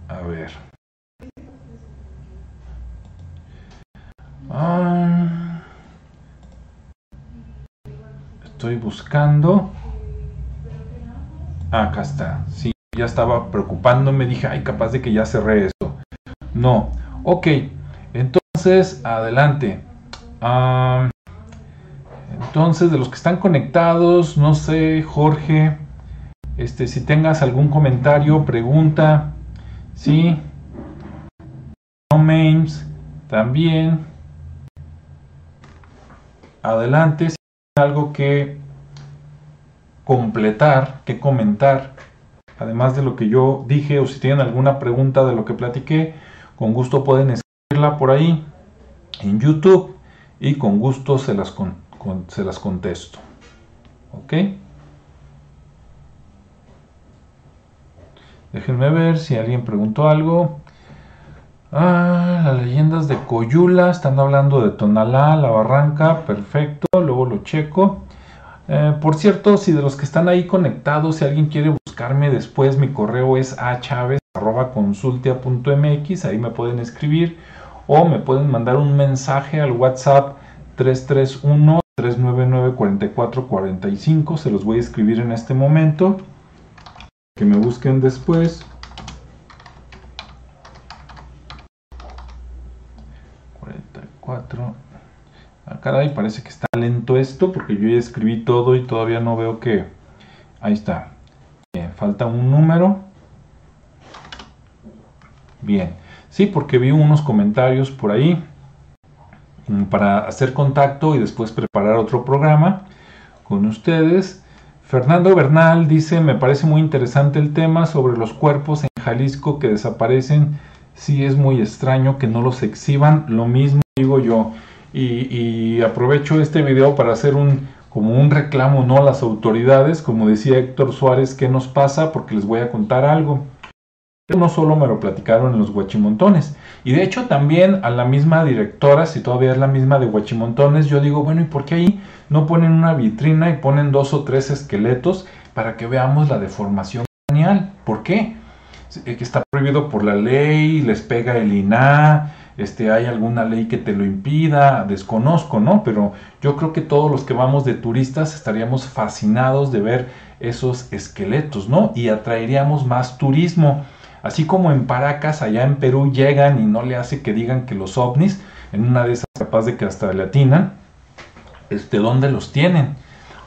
A ver. Ah, estoy buscando. Ah, acá está. Sí ya estaba preocupándome, dije, ay, capaz de que ya cerré esto. No, ok, entonces, adelante. Entonces, de los que están conectados, no sé, Jorge, este, si tengas algún comentario, pregunta, sí. No memes, también. Adelante, si hay algo que completar, que comentar además de lo que yo dije, o si tienen alguna pregunta de lo que platiqué, con gusto pueden escribirla por ahí en YouTube y con gusto se las, se las contesto. ¿Ok? Déjenme ver si alguien preguntó algo. Ah, las leyendas de Coyula, están hablando de Tonalá, la barranca, perfecto, luego lo checo. Eh, por cierto, si de los que están ahí conectados, si alguien quiere buscarme después, mi correo es achavez.consultia.mx, ahí me pueden escribir o me pueden mandar un mensaje al WhatsApp 331 399 4445, se los voy a escribir en este momento, que me busquen después. 44 Ah, caray, parece que está lento esto porque yo ya escribí todo y todavía no veo que... Ahí está. Bien, falta un número. Bien. Sí, porque vi unos comentarios por ahí para hacer contacto y después preparar otro programa con ustedes. Fernando Bernal dice, me parece muy interesante el tema sobre los cuerpos en Jalisco que desaparecen. Sí es muy extraño que no los exhiban. Lo mismo digo yo. Y, aprovecho este video para hacer un como un reclamo no a las autoridades, como decía Héctor Suárez, ¿qué nos pasa? Porque les voy a contar algo. no solo me lo platicaron en los Huachimontones. Y de hecho también a la misma directora, si todavía es la misma de Huachimontones, yo digo, bueno, ¿y por qué ahí no ponen una vitrina y ponen dos o tres esqueletos para que veamos la deformación craneal? ¿Por qué? Que está prohibido por la ley, les pega el INA, este, hay alguna ley que te lo impida, desconozco, ¿no? Pero yo creo que todos los que vamos de turistas estaríamos fascinados de ver esos esqueletos, ¿no? Y atraeríamos más turismo. Así como en Paracas, allá en Perú, llegan y no le hace que digan que los ovnis, en una de esas capaz de que hasta le este, ¿dónde los tienen?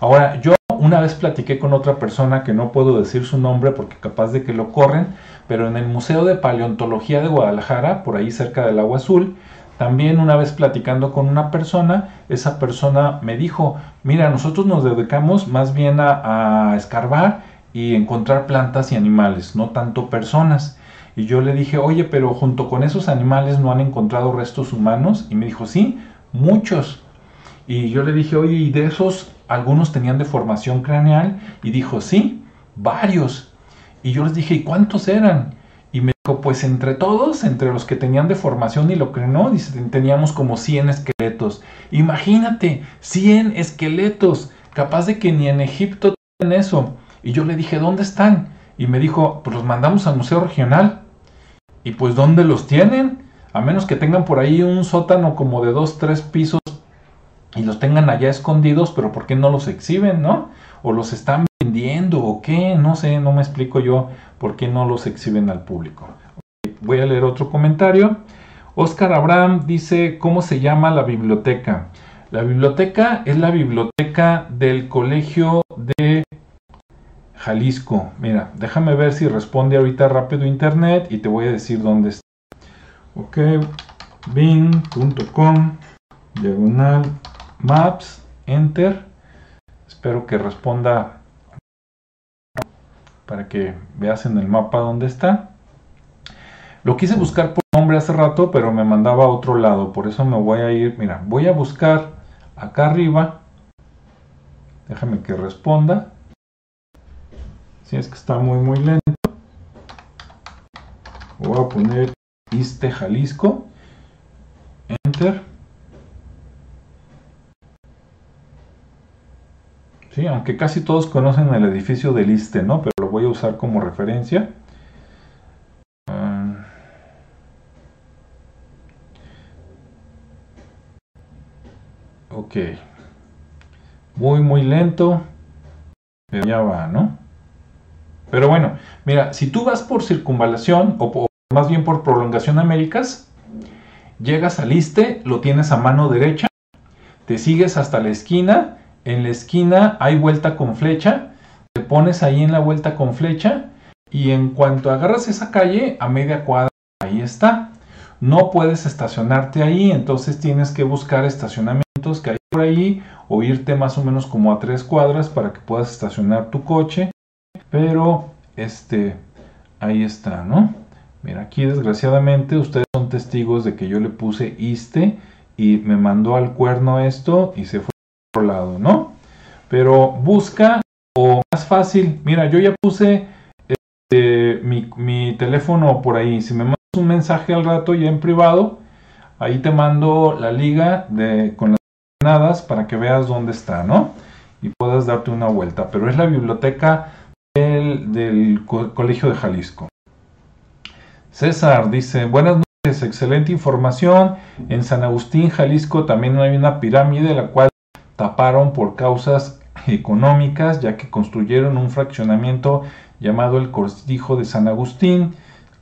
Ahora, yo una vez platiqué con otra persona que no puedo decir su nombre porque capaz de que lo corren, pero en el Museo de Paleontología de Guadalajara, por ahí cerca del Agua Azul, también una vez platicando con una persona, esa persona me dijo, mira, nosotros nos dedicamos más bien a escarbar y encontrar plantas y animales, no tanto personas. Y yo le dije, oye, pero junto con esos animales no han encontrado restos humanos. Y me dijo, sí, muchos. Y yo le dije, oye, ¿y de esos algunos tenían deformación craneal? Y dijo, sí, varios. Y yo les dije, ¿y cuántos eran? Y me dijo, pues entre todos, entre los que tenían deformación y lo que no, teníamos como 100 esqueletos. Imagínate, 100 esqueletos, capaz de que ni en Egipto tienen eso. Y yo le dije, ¿dónde están? Y me dijo, pues los mandamos al Museo Regional. Y pues, ¿dónde los tienen? A menos que tengan por ahí un sótano como de dos, tres pisos y los tengan allá escondidos, pero ¿por qué no los exhiben, no? O los están vendiendo o qué, no sé, no me explico yo por qué no los exhiben al público. Voy a leer otro comentario. Oscar Abraham dice, ¿cómo se llama la biblioteca? La biblioteca es la biblioteca del Colegio de Jalisco. Mira, déjame ver si responde ahorita rápido internet y te voy a decir dónde está. Ok, bing.com, diagonal, maps, enter. Espero que responda para que veas en el mapa dónde está. Lo quise buscar por nombre hace rato, pero me mandaba a otro lado. Por eso me voy a ir. Mira, voy a buscar acá arriba. Déjame que responda. Si es que está muy muy lento. Voy a poner Iste Jalisco. Enter. Sí, aunque casi todos conocen el edificio del Iste, ¿no? Pero lo voy a usar como referencia. Ah. ok. Muy, muy lento. Pero ya va, ¿no? Pero bueno, mira, si tú vas por circunvalación o, más bien por prolongación Américas, llegas al Iste, lo tienes a mano derecha, te sigues hasta la esquina, en la esquina hay vuelta con flecha, te pones ahí en la vuelta con flecha y en cuanto agarras esa calle, a media cuadra, ahí está. No puedes estacionarte ahí, entonces tienes que buscar estacionamientos que hay por ahí o irte más o menos como a tres cuadras para que puedas estacionar tu coche. Pero, este, ahí está, ¿no? Mira, aquí desgraciadamente ustedes son testigos de que yo le puse iste y me mandó al cuerno esto y se fue a otro lado, ¿no? Pero busca o más fácil, mira, yo ya puse este, mi, mi, teléfono por ahí. Si me mandas un mensaje al rato ya en privado, ahí te mando la liga de, con las coordenadas para que veas dónde está, ¿no? Y puedas darte una vuelta. Pero es la biblioteca del, del Co Colegio de Jalisco. César dice, buenas noches, excelente información. En San Agustín, Jalisco, también hay una pirámide la cual taparon por causas económicas, ya que construyeron un fraccionamiento llamado el Cortijo de San Agustín.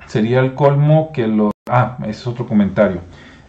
Sería el colmo que lo... Ah, ese es otro comentario.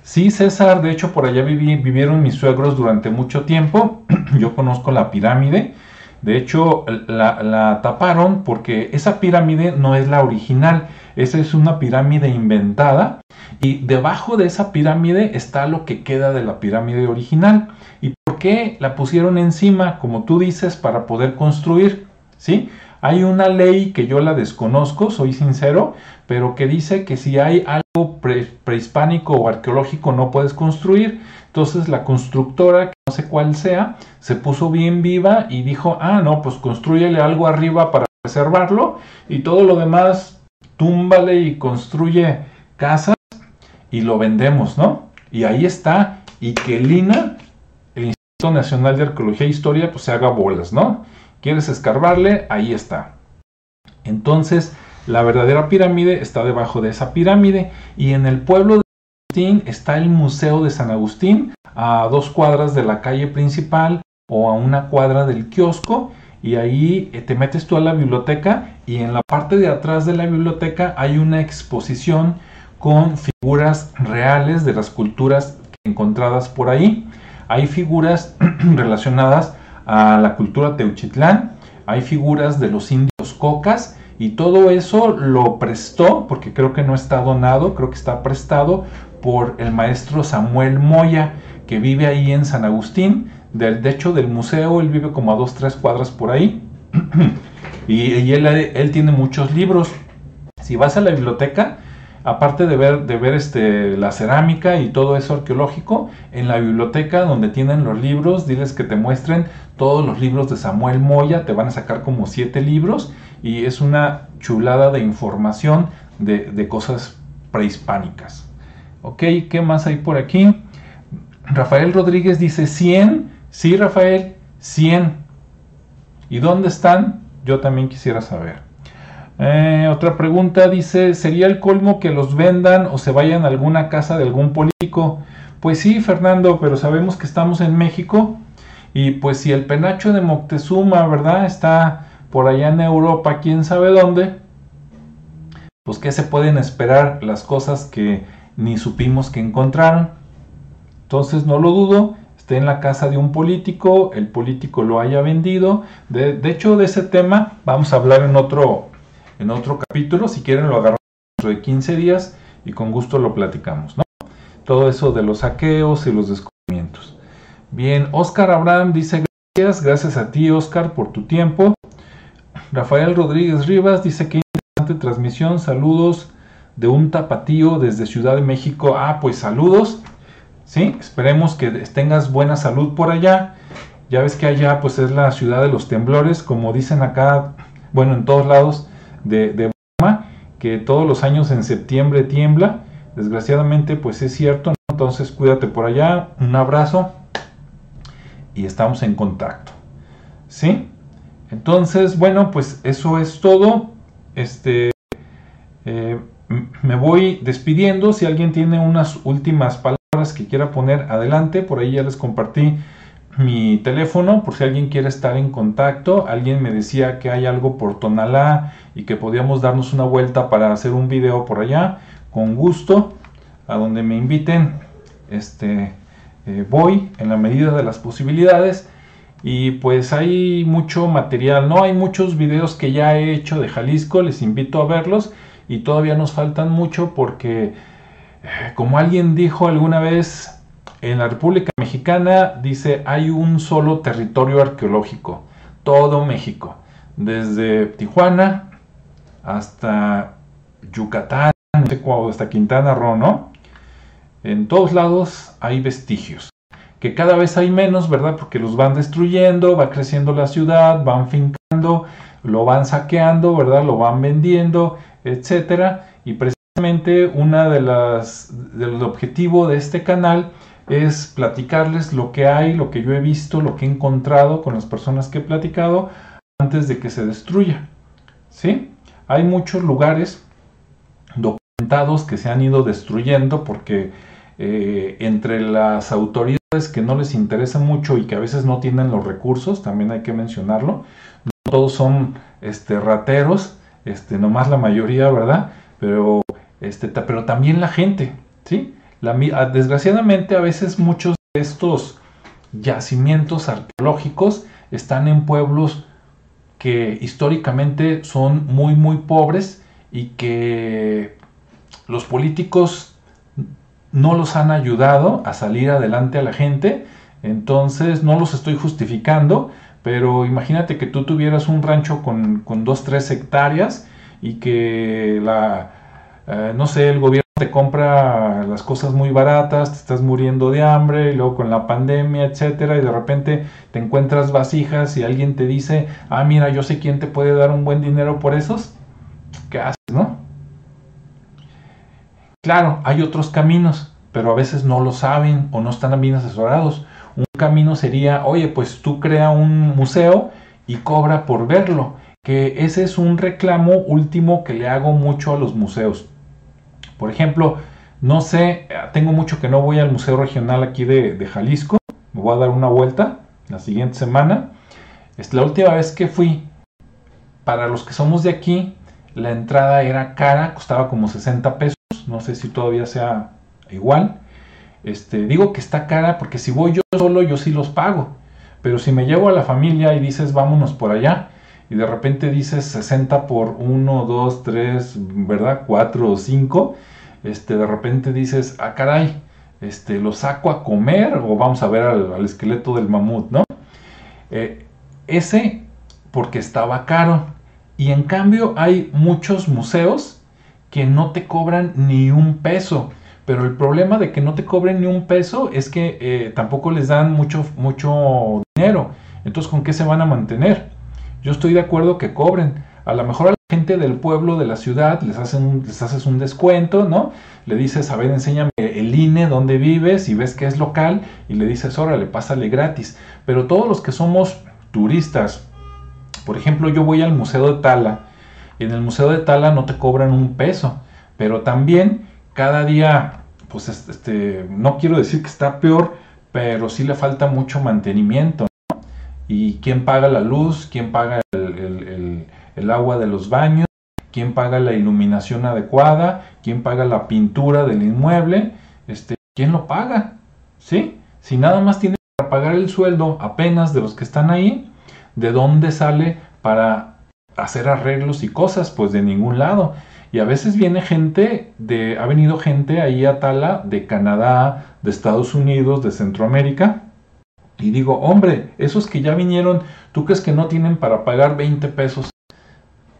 Sí, César, de hecho por allá vivieron mis suegros durante mucho tiempo. [clears throat] Yo conozco la pirámide. De hecho, la, taparon porque esa pirámide no es la original. Esa es una pirámide inventada. Y debajo de esa pirámide está lo que queda de la pirámide original. ¿Y por qué la pusieron encima, como tú dices, para poder construir? ¿Sí? Hay una ley que yo la desconozco, soy sincero, pero que dice que si hay algo pre prehispánico o arqueológico no puedes construir. Entonces la constructora, que no sé cuál sea, se puso bien viva y dijo, ah, no, pues construyele algo arriba para preservarlo y todo lo demás túmbale y construye casas y lo vendemos, ¿no? Y ahí está, y que el INA, el Instituto Nacional de Arqueología e Historia, pues se haga bolas, ¿no? ¿Quieres escarbarle? Ahí está. Entonces, la verdadera pirámide está debajo de esa pirámide y en el pueblo de San Agustín está el Museo de San Agustín a dos cuadras de la calle principal o a una cuadra del kiosco y ahí eh, te metes tú a la biblioteca y en la parte de atrás de la biblioteca hay una exposición con figuras reales de las culturas encontradas por ahí. Hay figuras [clears throat] relacionadas a la cultura teuchitlán, hay figuras de los indios cocas y todo eso lo prestó, porque creo que no está donado, creo que está prestado por el maestro Samuel Moya, que vive ahí en San Agustín. Del, de hecho, del museo, él vive como a dos, tres cuadras por ahí. [clears throat] y, él, él, tiene muchos libros. Si vas a la biblioteca, aparte de ver, de ver este, la cerámica y todo eso arqueológico, en la biblioteca donde tienen los libros, diles que te muestren todos los libros de Samuel Moya, te van a sacar como siete libros y es una chulada de información de, cosas prehispánicas. Ok, ¿qué más hay por aquí? Rafael Rodríguez dice 100. Sí, Rafael, 100. ¿Y dónde están? Yo también quisiera saber. Eh, otra pregunta dice, ¿sería el colmo que los vendan o se vayan a alguna casa de algún político? Pues sí, Fernando, pero sabemos que estamos en México y pues si el penacho de Moctezuma, ¿verdad? Está por allá en Europa, quién sabe dónde, pues qué se pueden esperar las cosas que ni supimos que encontraron. Entonces no lo dudo, esté en la casa de un político, el político lo haya vendido. De, hecho, de ese tema vamos a hablar en otro, en otro capítulo. Si quieren, lo agarramos dentro de 15 días y con gusto lo platicamos. ¿no? Todo eso de los saqueos y los descubrimientos. Bien, Oscar Abraham dice gracias, gracias a ti Oscar por tu tiempo. Rafael Rodríguez Rivas dice que interesante transmisión, saludos de un tapatío desde Ciudad de México. Ah, pues saludos. Sí, esperemos que tengas buena salud por allá. Ya ves que allá pues es la ciudad de los temblores, como dicen acá, bueno, en todos lados de, de que todos los años en septiembre tiembla. Desgraciadamente pues es cierto, entonces cuídate por allá, un abrazo y estamos en contacto. ¿Sí? Entonces, bueno, pues eso es todo. Este, eh, me voy despidiendo. Si alguien tiene unas últimas palabras que quiera poner adelante, por ahí ya les compartí mi teléfono por si alguien quiere estar en contacto. Alguien me decía que hay algo por Tonalá y que podíamos darnos una vuelta para hacer un video por allá. Con gusto, a donde me inviten, este, eh, voy en la medida de las posibilidades. Y pues hay mucho material, ¿no? Hay muchos videos que ya he hecho de Jalisco, les invito a verlos y todavía nos faltan mucho porque, eh, como alguien dijo alguna vez, en la República Mexicana dice hay un solo territorio arqueológico, todo México, desde Tijuana hasta Yucatán, hasta Quintana Roo, ¿no? En todos lados hay vestigios, que cada vez hay menos, ¿verdad? Porque los van destruyendo, va creciendo la ciudad, van fincando, lo van saqueando, ¿verdad? Lo van vendiendo, etcétera. Y precisamente una de las del objetivo de este canal es platicarles lo que hay, lo que yo he visto, lo que he encontrado con las personas que he platicado antes de que se destruya. ¿Sí? Hay muchos lugares documentados que se han ido destruyendo porque eh, entre las autoridades que no les interesa mucho y que a veces no tienen los recursos, también hay que mencionarlo, no todos son este, rateros, este, nomás la mayoría, ¿verdad? Pero, este, pero también la gente, ¿sí? Ah, desgraciadamente a veces muchos de estos yacimientos arqueológicos están en pueblos que históricamente son muy muy pobres y que los políticos no los han ayudado a salir adelante a la gente, entonces no los estoy justificando, pero imagínate que tú tuvieras un rancho con, con dos, tres hectáreas y que la, eh, no sé, el gobierno te compra las cosas muy baratas, te estás muriendo de hambre, y luego con la pandemia, etcétera, y de repente te encuentras vasijas y alguien te dice, ah, mira, yo sé quién te puede dar un buen dinero por esos, ¿qué haces, no? Claro, hay otros caminos, pero a veces no lo saben o no están bien asesorados. Un camino sería, oye, pues tú crea un museo y cobra por verlo, que ese es un reclamo último que le hago mucho a los museos. Por ejemplo, no sé, tengo mucho que no voy al Museo Regional aquí de, Jalisco, me voy a dar una vuelta la siguiente semana. Es la última vez que fui, para los que somos de aquí, la entrada era cara, costaba como 60 pesos, no sé si todavía sea igual. Este, digo que está cara porque si voy yo solo, yo sí los pago. Pero si me llevo a la familia y dices vámonos por allá, y de repente dices 60 por 1, 2, 3, ¿verdad? 4 o 5, este, de repente dices, ah, caray, este, lo saco a comer o vamos a ver al, esqueleto del mamut, ¿no? Eh, ese porque estaba caro. Y en cambio hay muchos museos que no te cobran ni un peso. Pero el problema de que no te cobren ni un peso es que eh, tampoco les dan mucho, mucho dinero. Entonces, ¿con qué se van a mantener? Yo estoy de acuerdo que cobren. A lo mejor a la gente del pueblo, de la ciudad, les, hacen les haces un descuento, ¿no? Le dices, a ver, enséñame el INE, dónde vives, y ves que es local, y le dices, órale, pásale gratis. Pero todos los que somos turistas, por ejemplo, yo voy al Museo de Tala, en el Museo de Tala no te cobran un peso, pero también cada día, pues este, no quiero decir que está peor, pero sí le falta mucho mantenimiento. ¿Y quién paga la luz? ¿Quién paga el, agua de los baños? ¿Quién paga la iluminación adecuada? ¿Quién paga la pintura del inmueble? Este, ¿Quién lo paga? ¿Sí? Si nada más tiene para pagar el sueldo apenas de los que están ahí, ¿de dónde sale para hacer arreglos y cosas? Pues de ningún lado. Y a veces viene gente de, ha venido gente ahí a Tala de Canadá, de Estados Unidos, de Centroamérica. Y digo, hombre, esos que ya vinieron, ¿tú crees que no tienen para pagar 20 pesos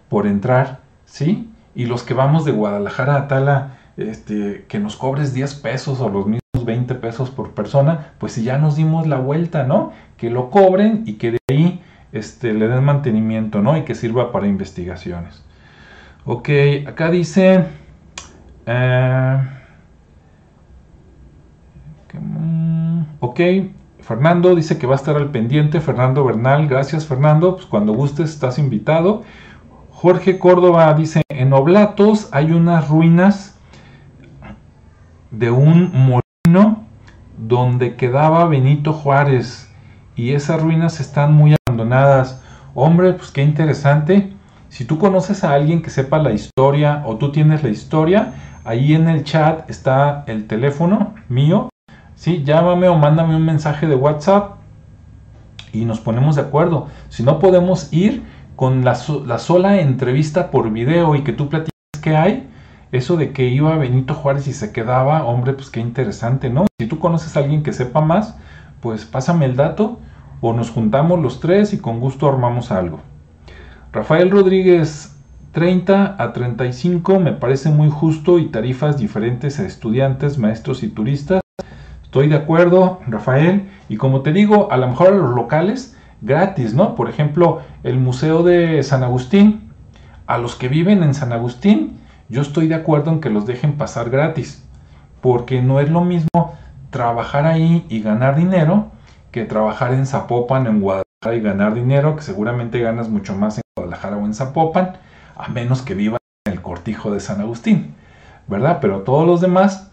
por entrar? ¿Sí? Y los que vamos de Guadalajara a Tala, este, que nos cobres 10 pesos o los mismos 20 pesos por persona, pues si ya nos dimos la vuelta, ¿no? Que lo cobren y que de ahí este, le den mantenimiento, ¿no? Y que sirva para investigaciones. Ok, acá dice... Eh, ok, Fernando dice que va a estar al pendiente. Fernando Bernal, gracias Fernando. Pues cuando gustes estás invitado. Jorge Córdoba dice, en Oblatos hay unas ruinas de un molino donde quedaba Benito Juárez y esas ruinas están muy abandonadas. Hombre, pues qué interesante. Si tú conoces a alguien que sepa la historia o tú tienes la historia, ahí en el chat está el teléfono mío. Sí, llámame o mándame un mensaje de WhatsApp y nos ponemos de acuerdo. Si no podemos ir con la, sola entrevista por video y que tú platiques qué hay, eso de que iba Benito Juárez y se quedaba, hombre, pues qué interesante, ¿no? Si tú conoces a alguien que sepa más, pues pásame el dato o nos juntamos los tres y con gusto armamos algo. Rafael Rodríguez, 30 a 35 me parece muy justo y tarifas diferentes a estudiantes, maestros y turistas. Estoy de acuerdo, Rafael. Y como te digo, a lo mejor a los locales, gratis, ¿no? Por ejemplo, el Museo de San Agustín. A los que viven en San Agustín, yo estoy de acuerdo en que los dejen pasar gratis. Porque no es lo mismo trabajar ahí y ganar dinero que trabajar en Zapopan, en Guadalajara y ganar dinero, que seguramente ganas mucho más en Guadalajara o en Zapopan, a menos que vivas en el cortijo de San Agustín, ¿verdad? Pero todos los demás,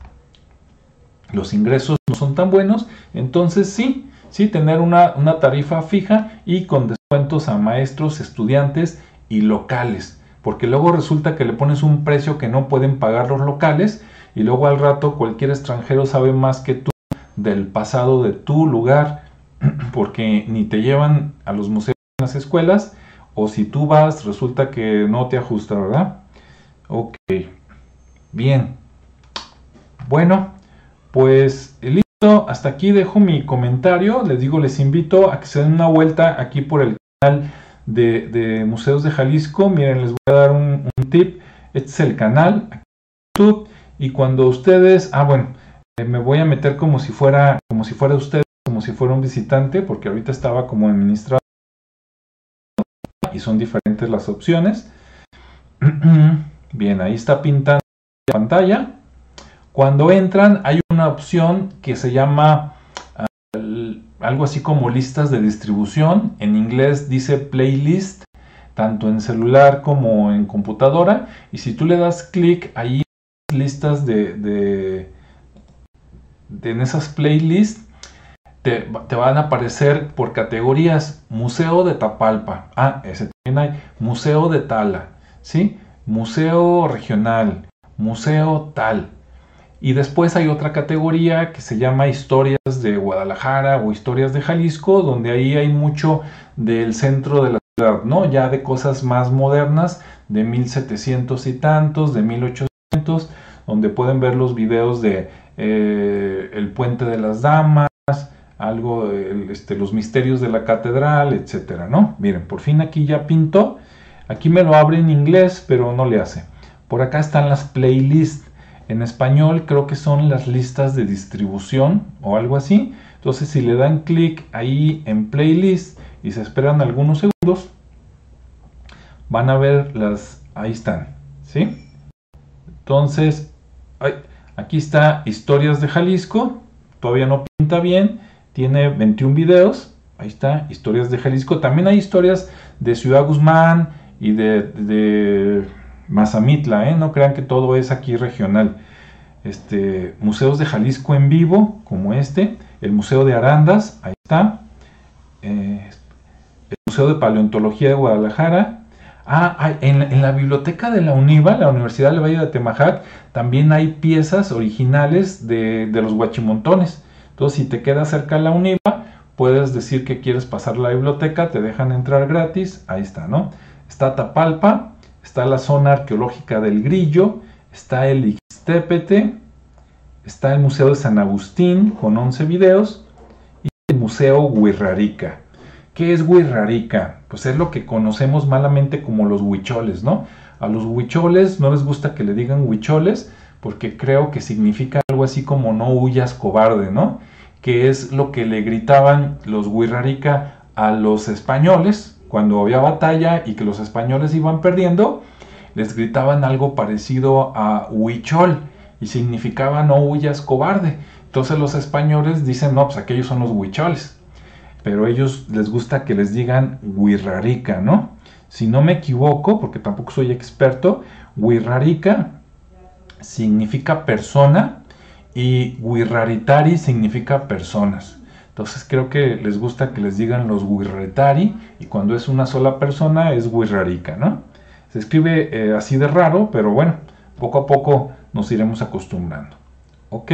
los ingresos no son tan buenos, entonces sí, sí, tener una, una tarifa fija y con descuentos a maestros, estudiantes y locales, porque luego resulta que le pones un precio que no pueden pagar los locales y luego al rato cualquier extranjero sabe más que tú del pasado de tu lugar, [clears throat] porque ni te llevan a los museos en las escuelas, o si tú vas, resulta que no te ajusta, ¿verdad? Ok, bien. Bueno, pues listo, hasta aquí dejo mi comentario. Les digo, les invito a que se den una vuelta aquí por el canal de, Museos de Jalisco. Miren, les voy a dar un, tip. Este es el canal, aquí YouTube. Y cuando ustedes, ah, bueno, eh, me voy a meter como si fuera, como si fuera usted, como si fuera un visitante, porque ahorita estaba como administrador y son diferentes las opciones. [clears throat] Bien, ahí está pintando la pantalla. Cuando entran hay una opción que se llama uh, algo así como listas de distribución. En inglés dice playlist, tanto en celular como en computadora. Y si tú le das clic ahí listas de, de, de en esas playlists te, van a aparecer por categorías Museo de Tapalpa, ah, ese también hay, Museo de Tala, ¿sí? Museo Regional, Museo Tal. Y después hay otra categoría que se llama Historias de Guadalajara o Historias de Jalisco, donde ahí hay mucho del centro de la ciudad, ¿no? Ya de cosas más modernas, de 1700 y tantos, de 1800, donde pueden ver los videos de eh, El Puente de las Damas, algo, de este, los misterios de la catedral, etcétera, ¿no? Miren, por fin aquí ya pintó. Aquí me lo abre en inglés, pero no le hace. Por acá están las playlists. En español creo que son las listas de distribución o algo así. Entonces si le dan clic ahí en playlist y se esperan algunos segundos, van a ver las... Ahí están, ¿sí? Entonces, aquí está Historias de Jalisco. Todavía no pinta bien tiene 21 videos. Ahí está, historias de Jalisco. También hay historias de Ciudad Guzmán y de, Mazamitla, ¿eh? No crean que todo es aquí regional. Este, museos de Jalisco en vivo, como este. El Museo de Arandas, ahí está. Eh, el Museo de Paleontología de Guadalajara. Ah, en, la biblioteca de la UNIVA, la Universidad del Valle de Atemajac, también hay piezas originales de, de los guachimontones. Entonces, si te queda cerca la UNIVA, puedes decir que quieres pasar la biblioteca, te dejan entrar gratis, ahí está, ¿no? Está Tapalpa, está la zona arqueológica del Grillo, está el Ixtépete, está el Museo de San Agustín con 11 videos y el Museo Huirrarica. ¿Qué es Huirrarica? Pues es lo que conocemos malamente como los huicholes, ¿no? A los huicholes no les gusta que le digan huicholes, porque creo que significa así como no huyas cobarde, ¿no? Que es lo que le gritaban los Huirrarica a los españoles cuando había batalla y que los españoles iban perdiendo, les gritaban algo parecido a huichol y significaba no huyas cobarde. Entonces los españoles dicen, no, pues aquellos son los huicholes. Pero a ellos les gusta que les digan huirrarica, ¿no? Si no me equivoco, porque tampoco soy experto, huirrarica significa persona y Wirraritari significa personas. Entonces creo que les gusta que les digan los Wirraritari y cuando es una sola persona es Wirrarica, ¿no? Se escribe eh, así de raro, pero bueno, poco a poco nos iremos acostumbrando. ¿Ok?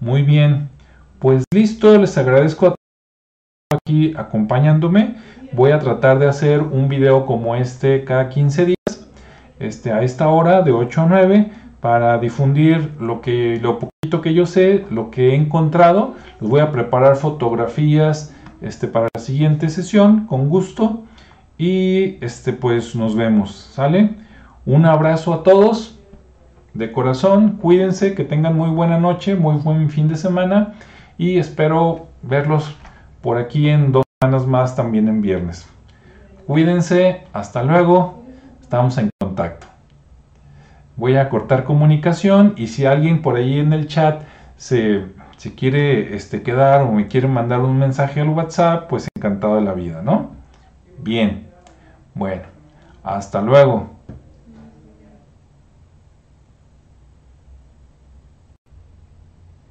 Muy bien. Pues listo, les agradezco a todos aquí acompañándome. Voy a tratar de hacer un video como este cada 15 días, este, a esta hora de 8 a 9 para difundir lo que lo poquito que yo sé, lo que he encontrado. Les voy a preparar fotografías este, para la siguiente sesión, con gusto. Y este, pues nos vemos, ¿sale? Un abrazo a todos de corazón, cuídense, que tengan muy buena noche, muy buen fin de semana y espero verlos por aquí en dos semanas más, también en viernes. Cuídense, hasta luego, estamos en contacto voy a cortar comunicación y si alguien por ahí en el chat se, quiere este, quedar o me quiere mandar un mensaje al WhatsApp, pues encantado de la vida, ¿no? Bien, bueno, hasta luego.